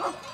Huh?